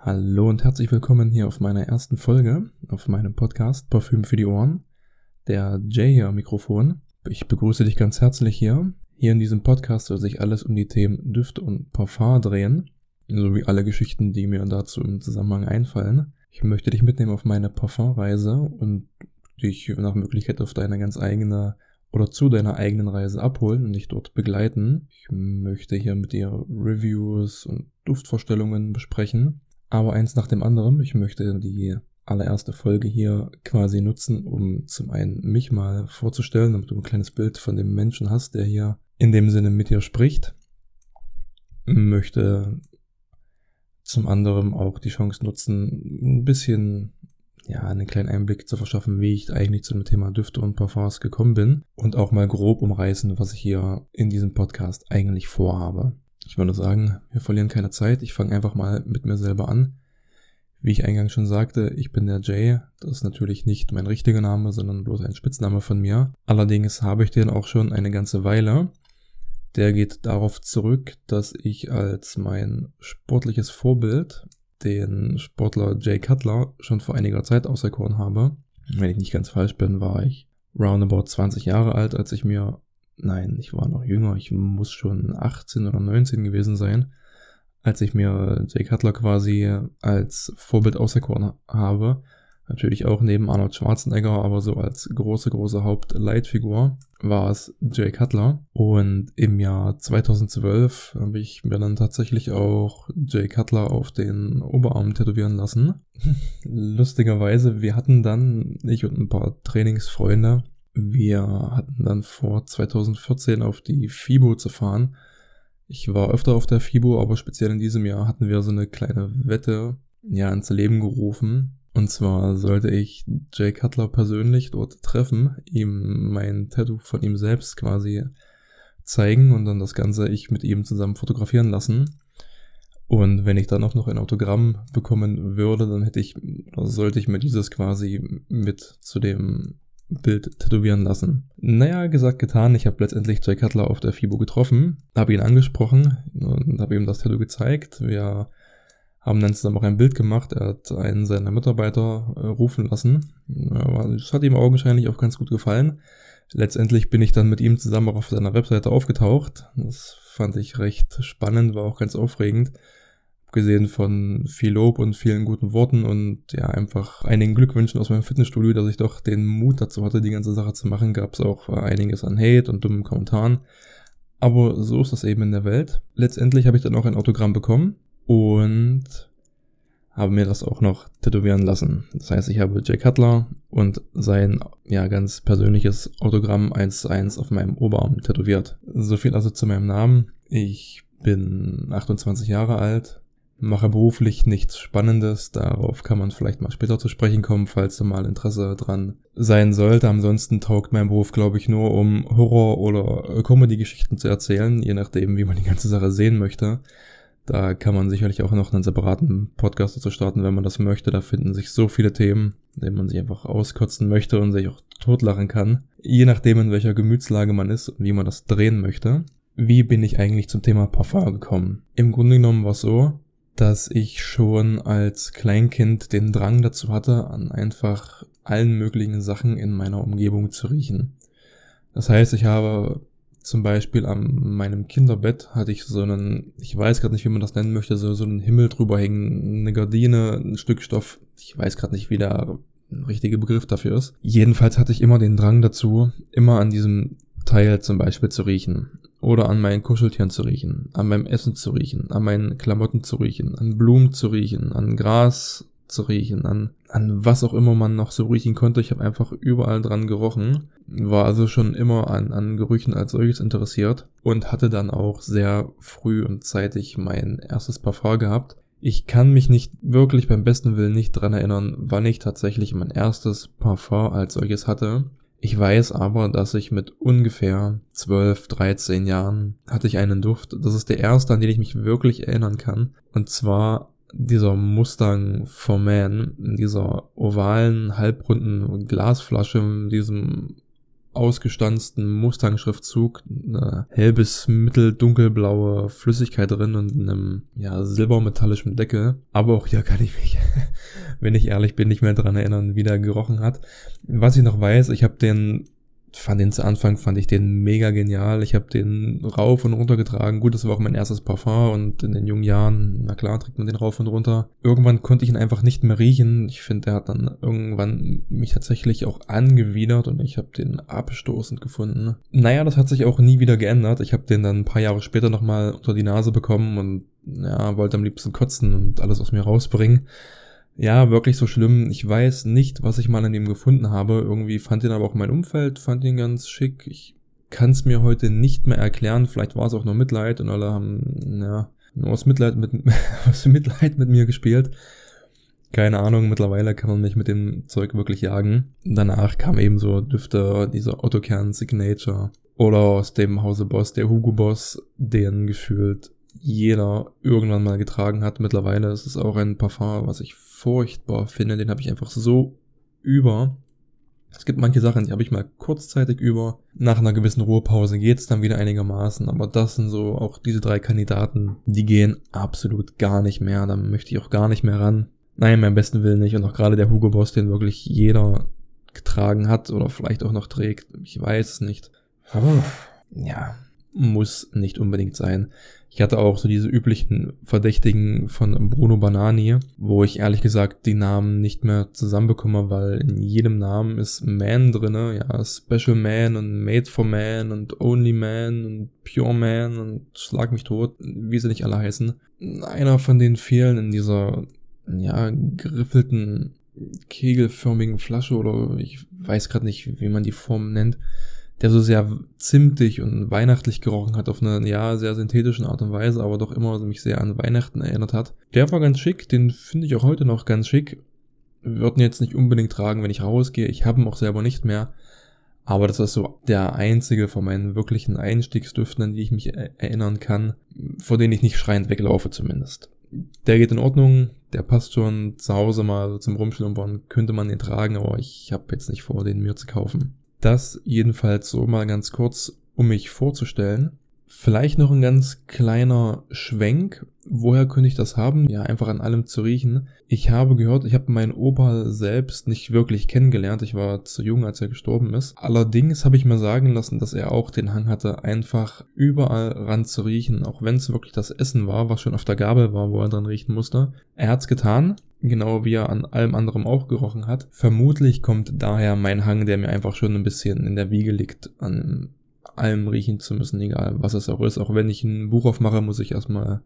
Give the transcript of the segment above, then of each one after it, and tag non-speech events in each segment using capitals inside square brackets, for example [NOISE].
Hallo und herzlich willkommen hier auf meiner ersten Folge auf meinem Podcast Parfüm für die Ohren. Der Jay hier am Mikrofon. Ich begrüße dich ganz herzlich hier. Hier in diesem Podcast soll sich alles um die Themen Düfte und Parfum drehen, sowie alle Geschichten, die mir dazu im Zusammenhang einfallen. Ich möchte dich mitnehmen auf meine Parfumreise und dich nach Möglichkeit auf deine ganz eigene oder zu deiner eigenen Reise abholen und dich dort begleiten. Ich möchte hier mit dir Reviews und Duftvorstellungen besprechen aber eins nach dem anderen. Ich möchte die allererste Folge hier quasi nutzen, um zum einen mich mal vorzustellen, damit du ein kleines Bild von dem Menschen hast, der hier in dem Sinne mit dir spricht. Möchte zum anderen auch die Chance nutzen, ein bisschen, ja, einen kleinen Einblick zu verschaffen, wie ich eigentlich zu dem Thema Düfte und Parfums gekommen bin und auch mal grob umreißen, was ich hier in diesem Podcast eigentlich vorhabe. Ich würde sagen, wir verlieren keine Zeit. Ich fange einfach mal mit mir selber an. Wie ich eingangs schon sagte, ich bin der Jay. Das ist natürlich nicht mein richtiger Name, sondern bloß ein Spitzname von mir. Allerdings habe ich den auch schon eine ganze Weile. Der geht darauf zurück, dass ich als mein sportliches Vorbild den Sportler Jay Cutler schon vor einiger Zeit auserkoren habe. Wenn ich nicht ganz falsch bin, war ich roundabout 20 Jahre alt, als ich mir nein, ich war noch jünger, ich muss schon 18 oder 19 gewesen sein, als ich mir Jay Cutler quasi als Vorbild auserkoren habe. Natürlich auch neben Arnold Schwarzenegger, aber so als große, große Hauptleitfigur war es Jay Cutler. Und im Jahr 2012 habe ich mir dann tatsächlich auch Jay Cutler auf den Oberarm tätowieren lassen. [LAUGHS] Lustigerweise, wir hatten dann, ich und ein paar Trainingsfreunde, wir hatten dann vor 2014 auf die FIBO zu fahren. Ich war öfter auf der FIBO, aber speziell in diesem Jahr hatten wir so eine kleine Wette ja ins Leben gerufen. Und zwar sollte ich Jay Cutler persönlich dort treffen, ihm mein Tattoo von ihm selbst quasi zeigen und dann das Ganze ich mit ihm zusammen fotografieren lassen. Und wenn ich dann auch noch ein Autogramm bekommen würde, dann hätte ich, sollte ich mir dieses quasi mit zu dem Bild tätowieren lassen. Naja, gesagt, getan. Ich habe letztendlich Jay Cutler auf der FIBO getroffen, habe ihn angesprochen und habe ihm das Tattoo gezeigt. Wir haben dann zusammen auch ein Bild gemacht. Er hat einen seiner Mitarbeiter äh, rufen lassen. Das hat ihm augenscheinlich auch ganz gut gefallen. Letztendlich bin ich dann mit ihm zusammen auch auf seiner Webseite aufgetaucht. Das fand ich recht spannend, war auch ganz aufregend abgesehen von viel Lob und vielen guten Worten und ja, einfach einigen Glückwünschen aus meinem Fitnessstudio, dass ich doch den Mut dazu hatte, die ganze Sache zu machen, gab es auch einiges an Hate und dummen Kommentaren. Aber so ist das eben in der Welt. Letztendlich habe ich dann auch ein Autogramm bekommen und habe mir das auch noch tätowieren lassen. Das heißt, ich habe Jay Cutler und sein ja ganz persönliches Autogramm 1 zu 1 auf meinem Oberarm tätowiert. So viel also zu meinem Namen. Ich bin 28 Jahre alt, mache beruflich nichts Spannendes. Darauf kann man vielleicht mal später zu sprechen kommen, falls du mal Interesse dran sein sollte. Ansonsten taugt mein Beruf, glaube ich, nur um Horror- oder Comedy-Geschichten zu erzählen, je nachdem, wie man die ganze Sache sehen möchte. Da kann man sicherlich auch noch einen separaten Podcast dazu starten, wenn man das möchte. Da finden sich so viele Themen, in denen man sich einfach auskotzen möchte und sich auch totlachen kann. Je nachdem, in welcher Gemütslage man ist und wie man das drehen möchte. Wie bin ich eigentlich zum Thema Parfum gekommen? Im Grunde genommen war es so, dass ich schon als Kleinkind den Drang dazu hatte, an einfach allen möglichen Sachen in meiner Umgebung zu riechen. Das heißt, ich habe zum Beispiel an meinem Kinderbett hatte ich so einen, ich weiß gerade nicht, wie man das nennen möchte, so, so einen Himmel drüber hängen, eine Gardine, ein Stück Stoff. Ich weiß gerade nicht, wie der richtige Begriff dafür ist. Jedenfalls hatte ich immer den Drang dazu, immer an diesem Teil zum Beispiel zu riechen. Oder an meinen Kuscheltieren zu riechen, an meinem Essen zu riechen, an meinen Klamotten zu riechen, an Blumen zu riechen, an Gras zu riechen, an, an was auch immer man noch so riechen konnte. Ich habe einfach überall dran gerochen, war also schon immer an, an Gerüchen als solches interessiert und hatte dann auch sehr früh und zeitig mein erstes Parfum gehabt. Ich kann mich nicht wirklich beim besten Willen nicht dran erinnern, wann ich tatsächlich mein erstes Parfum als solches hatte. Ich weiß aber, dass ich mit ungefähr 12, 13 Jahren hatte ich einen Duft. Das ist der erste, an den ich mich wirklich erinnern kann. Und zwar dieser Mustang for Man dieser ovalen, halbrunden Glasflasche, diesem ausgestanzten Mustang-Schriftzug, eine hell mitteldunkelblaue Flüssigkeit drin und einem ja, silbermetallischen Deckel. Aber auch hier kann ich mich, [LAUGHS] wenn ich ehrlich bin, nicht mehr dran erinnern, wie der gerochen hat. Was ich noch weiß, ich habe den fand den zu Anfang, fand ich den mega genial. Ich habe den rauf und runter getragen. Gut, das war auch mein erstes Parfum und in den jungen Jahren, na klar, trägt man den rauf und runter. Irgendwann konnte ich ihn einfach nicht mehr riechen. Ich finde, der hat dann irgendwann mich tatsächlich auch angewidert und ich habe den abstoßend gefunden. Naja, das hat sich auch nie wieder geändert. Ich habe den dann ein paar Jahre später nochmal unter die Nase bekommen und ja, wollte am liebsten kotzen und alles aus mir rausbringen. Ja, wirklich so schlimm. Ich weiß nicht, was ich mal an ihm gefunden habe. Irgendwie fand ihn aber auch mein Umfeld, fand ihn ganz schick. Ich kann es mir heute nicht mehr erklären. Vielleicht war es auch nur Mitleid und alle haben, ja, nur aus Mitleid mit, [LAUGHS] aus Mitleid mit mir gespielt. Keine Ahnung, mittlerweile kann man mich mit dem Zeug wirklich jagen. Danach kam eben so Düfte, dieser Autokern Signature. Oder aus dem Hause Boss, der Hugo Boss, den gefühlt jeder irgendwann mal getragen hat. Mittlerweile ist es auch ein Parfum, was ich furchtbar finde. Den habe ich einfach so über. Es gibt manche Sachen, die habe ich mal kurzzeitig über. Nach einer gewissen Ruhepause geht's dann wieder einigermaßen. Aber das sind so auch diese drei Kandidaten, die gehen absolut gar nicht mehr. Da möchte ich auch gar nicht mehr ran. Nein, mein besten Willen nicht. Und auch gerade der Hugo Boss, den wirklich jeder getragen hat oder vielleicht auch noch trägt. Ich weiß es nicht. Aber ja, muss nicht unbedingt sein. Ich hatte auch so diese üblichen Verdächtigen von Bruno Banani, wo ich ehrlich gesagt die Namen nicht mehr zusammenbekomme, weil in jedem Namen ist Man drinne, ja, Special Man und Made for Man und Only Man und Pure Man und Schlag mich tot, wie sie nicht alle heißen. Einer von denen fehlen in dieser, ja, geriffelten, kegelförmigen Flasche oder ich weiß gerade nicht, wie man die Form nennt der so sehr zimtig und weihnachtlich gerochen hat auf eine, ja, sehr synthetischen Art und Weise, aber doch immer mich sehr an Weihnachten erinnert hat. Der war ganz schick, den finde ich auch heute noch ganz schick. Würden jetzt nicht unbedingt tragen, wenn ich rausgehe. Ich habe ihn auch selber nicht mehr. Aber das ist so der einzige von meinen wirklichen Einstiegsdüften, an die ich mich erinnern kann, vor denen ich nicht schreiend weglaufe zumindest. Der geht in Ordnung, der passt schon zu Hause mal zum Rumschlumpern, könnte man den tragen, aber ich habe jetzt nicht vor, den mir zu kaufen. Das jedenfalls so mal ganz kurz, um mich vorzustellen. Vielleicht noch ein ganz kleiner Schwenk. Woher könnte ich das haben? Ja, einfach an allem zu riechen. Ich habe gehört, ich habe meinen Opa selbst nicht wirklich kennengelernt. Ich war zu jung, als er gestorben ist. Allerdings habe ich mir sagen lassen, dass er auch den Hang hatte, einfach überall ran zu riechen, auch wenn es wirklich das Essen war, was schon auf der Gabel war, wo er dran riechen musste. Er hat's getan genau wie er an allem anderem auch gerochen hat. Vermutlich kommt daher mein Hang, der mir einfach schon ein bisschen in der Wiege liegt, an allem riechen zu müssen, egal was es auch ist. Auch wenn ich ein Buch aufmache, muss ich erstmal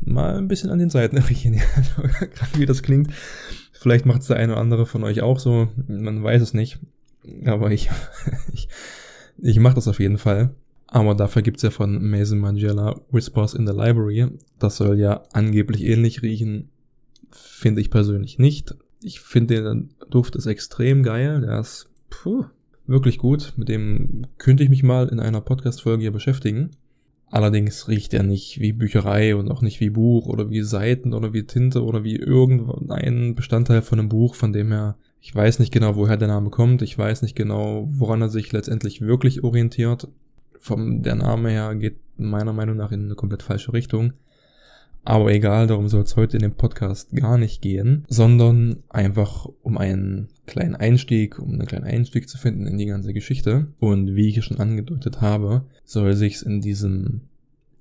mal ein bisschen an den Seiten [LAUGHS] riechen, ja, [LAUGHS] gerade wie das klingt. Vielleicht macht es der eine oder andere von euch auch so, man weiß es nicht. Aber ich, [LAUGHS] ich, ich mache das auf jeden Fall. Aber dafür gibt's ja von Mason Mangella Whispers in the Library. Das soll ja angeblich ähnlich riechen finde ich persönlich nicht. Ich finde den Duft ist extrem geil. Der ist puh, wirklich gut. Mit dem könnte ich mich mal in einer Podcast-Folge hier beschäftigen. Allerdings riecht er nicht wie Bücherei und auch nicht wie Buch oder wie Seiten oder wie Tinte oder wie irgendein Bestandteil von einem Buch, von dem her, ich weiß nicht genau, woher der Name kommt. Ich weiß nicht genau, woran er sich letztendlich wirklich orientiert. Vom der Name her geht meiner Meinung nach in eine komplett falsche Richtung. Aber egal, darum soll es heute in dem Podcast gar nicht gehen, sondern einfach um einen kleinen Einstieg, um einen kleinen Einstieg zu finden in die ganze Geschichte. Und wie ich schon angedeutet habe, soll sich's in diesem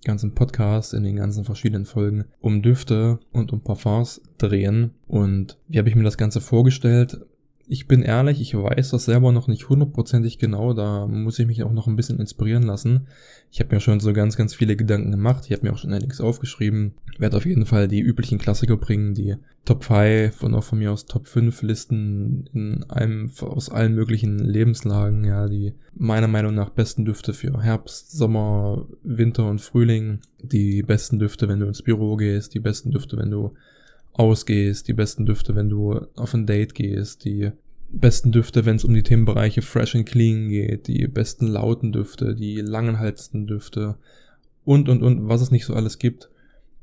ganzen Podcast, in den ganzen verschiedenen Folgen um Düfte und um Parfums drehen. Und wie habe ich mir das Ganze vorgestellt? Ich bin ehrlich, ich weiß das selber noch nicht hundertprozentig genau, da muss ich mich auch noch ein bisschen inspirieren lassen. Ich habe mir schon so ganz, ganz viele Gedanken gemacht, ich habe mir auch schon einiges aufgeschrieben, werde auf jeden Fall die üblichen Klassiker bringen, die Top 5 und auch von mir aus Top 5 Listen in einem, aus allen möglichen Lebenslagen, ja, die meiner Meinung nach besten Düfte für Herbst, Sommer, Winter und Frühling, die besten Düfte, wenn du ins Büro gehst, die besten Düfte, wenn du ausgehst, die besten Düfte, wenn du auf ein Date gehst, die besten Düfte, wenn es um die Themenbereiche Fresh and Clean geht, die besten lauten Düfte, die langenhaltenden Düfte und und und was es nicht so alles gibt.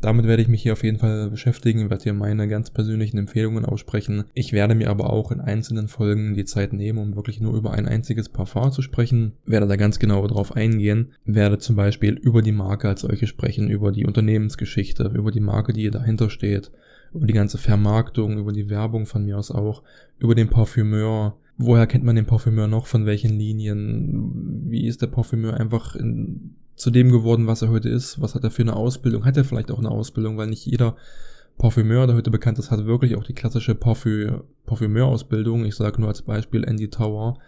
Damit werde ich mich hier auf jeden Fall beschäftigen, werde hier meine ganz persönlichen Empfehlungen aussprechen. Ich werde mir aber auch in einzelnen Folgen die Zeit nehmen, um wirklich nur über ein einziges Parfum zu sprechen, werde da ganz genau drauf eingehen, werde zum Beispiel über die Marke als solche sprechen, über die Unternehmensgeschichte, über die Marke, die dahinter steht, über die ganze Vermarktung, über die Werbung von mir aus auch, über den Parfümeur, Woher kennt man den Parfümeur noch? Von welchen Linien? Wie ist der Parfümeur einfach in, zu dem geworden, was er heute ist? Was hat er für eine Ausbildung? Hat er vielleicht auch eine Ausbildung? Weil nicht jeder Parfümeur, der heute bekannt ist, hat wirklich auch die klassische Parfü Parfümeurausbildung. Ich sage nur als Beispiel Andy Tower,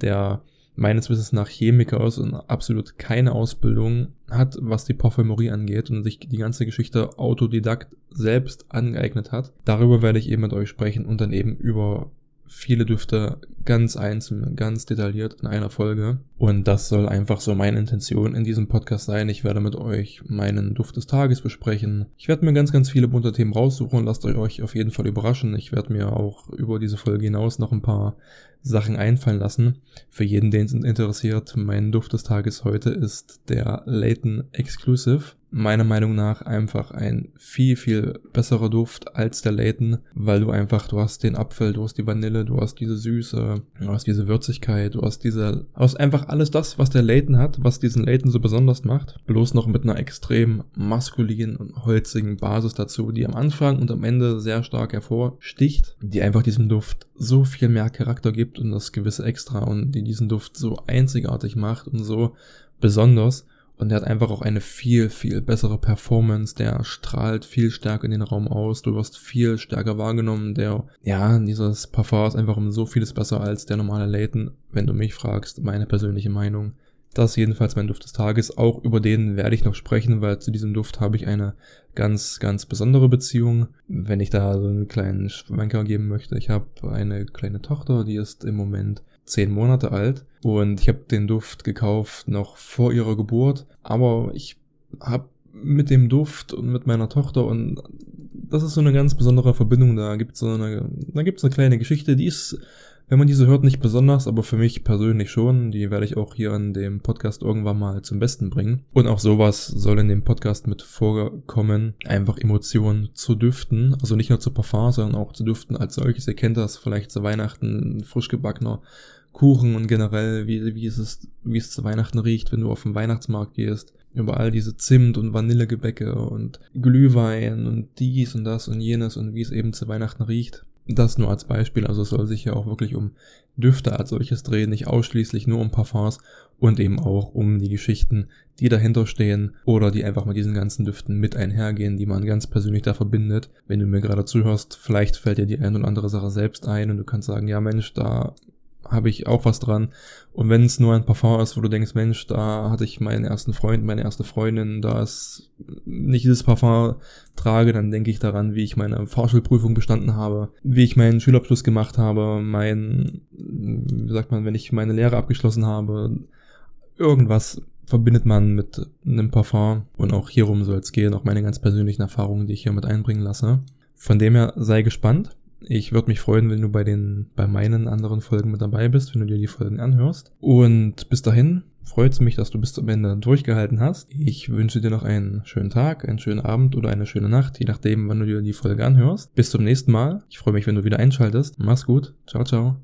der meines Wissens nach Chemiker ist und absolut keine Ausbildung hat, was die Parfümerie angeht und sich die ganze Geschichte autodidakt selbst angeeignet hat. Darüber werde ich eben mit euch sprechen und dann eben über viele Düfte ganz einzeln, ganz detailliert in einer Folge. Und das soll einfach so meine Intention in diesem Podcast sein. Ich werde mit euch meinen Duft des Tages besprechen. Ich werde mir ganz, ganz viele bunte Themen raussuchen. Lasst euch auf jeden Fall überraschen. Ich werde mir auch über diese Folge hinaus noch ein paar Sachen einfallen lassen. Für jeden, den es interessiert, mein Duft des Tages heute ist der Layton Exclusive meiner Meinung nach einfach ein viel, viel besserer Duft als der Layton, weil du einfach, du hast den Apfel, du hast die Vanille, du hast diese Süße, du hast diese Würzigkeit, du hast diese, hast einfach alles das, was der Layton hat, was diesen Layton so besonders macht, bloß noch mit einer extrem maskulinen und holzigen Basis dazu, die am Anfang und am Ende sehr stark hervorsticht, die einfach diesem Duft so viel mehr Charakter gibt und das gewisse Extra und die diesen Duft so einzigartig macht und so besonders und der hat einfach auch eine viel, viel bessere Performance. Der strahlt viel stärker in den Raum aus. Du wirst viel stärker wahrgenommen. Der, ja, dieses Parfum ist einfach um so vieles besser als der normale Layton, wenn du mich fragst. Meine persönliche Meinung. Das ist jedenfalls mein Duft des Tages. Auch über den werde ich noch sprechen, weil zu diesem Duft habe ich eine ganz, ganz besondere Beziehung. Wenn ich da so einen kleinen Schwenker geben möchte. Ich habe eine kleine Tochter, die ist im Moment zehn Monate alt und ich habe den Duft gekauft noch vor ihrer Geburt, aber ich habe mit dem Duft und mit meiner Tochter und das ist so eine ganz besondere Verbindung. Da gibt so eine, eine kleine Geschichte, die ist, wenn man diese hört, nicht besonders, aber für mich persönlich schon. Die werde ich auch hier in dem Podcast irgendwann mal zum Besten bringen. Und auch sowas soll in dem Podcast mit vorkommen. Einfach Emotionen zu Düften, also nicht nur zu Parfum, sondern auch zu Düften als solches. Ihr kennt das vielleicht zu Weihnachten, frisch gebackener Kuchen und generell, wie, wie, ist es, wie es zu Weihnachten riecht, wenn du auf den Weihnachtsmarkt gehst. Überall diese Zimt- und Vanillegebäcke und Glühwein und dies und das und jenes und wie es eben zu Weihnachten riecht. Das nur als Beispiel, also es soll sich ja auch wirklich um Düfte als solches drehen, nicht ausschließlich nur um Parfums und eben auch um die Geschichten, die dahinter stehen oder die einfach mit diesen ganzen Düften mit einhergehen, die man ganz persönlich da verbindet. Wenn du mir gerade zuhörst, vielleicht fällt dir die ein oder andere Sache selbst ein und du kannst sagen, ja Mensch, da habe ich auch was dran. Und wenn es nur ein Parfum ist, wo du denkst, Mensch, da hatte ich meinen ersten Freund, meine erste Freundin, da ist nicht dieses Parfum trage, dann denke ich daran, wie ich meine Fahrschulprüfung bestanden habe, wie ich meinen Schulabschluss gemacht habe, mein, wie sagt man, wenn ich meine Lehre abgeschlossen habe, irgendwas verbindet man mit einem Parfum. Und auch hierum soll es gehen, auch meine ganz persönlichen Erfahrungen, die ich hier mit einbringen lasse. Von dem her sei gespannt. Ich würde mich freuen, wenn du bei den, bei meinen anderen Folgen mit dabei bist, wenn du dir die Folgen anhörst. Und bis dahin freut es mich, dass du bis zum Ende durchgehalten hast. Ich wünsche dir noch einen schönen Tag, einen schönen Abend oder eine schöne Nacht, je nachdem, wann du dir die Folge anhörst. Bis zum nächsten Mal. Ich freue mich, wenn du wieder einschaltest. Mach's gut. Ciao, ciao.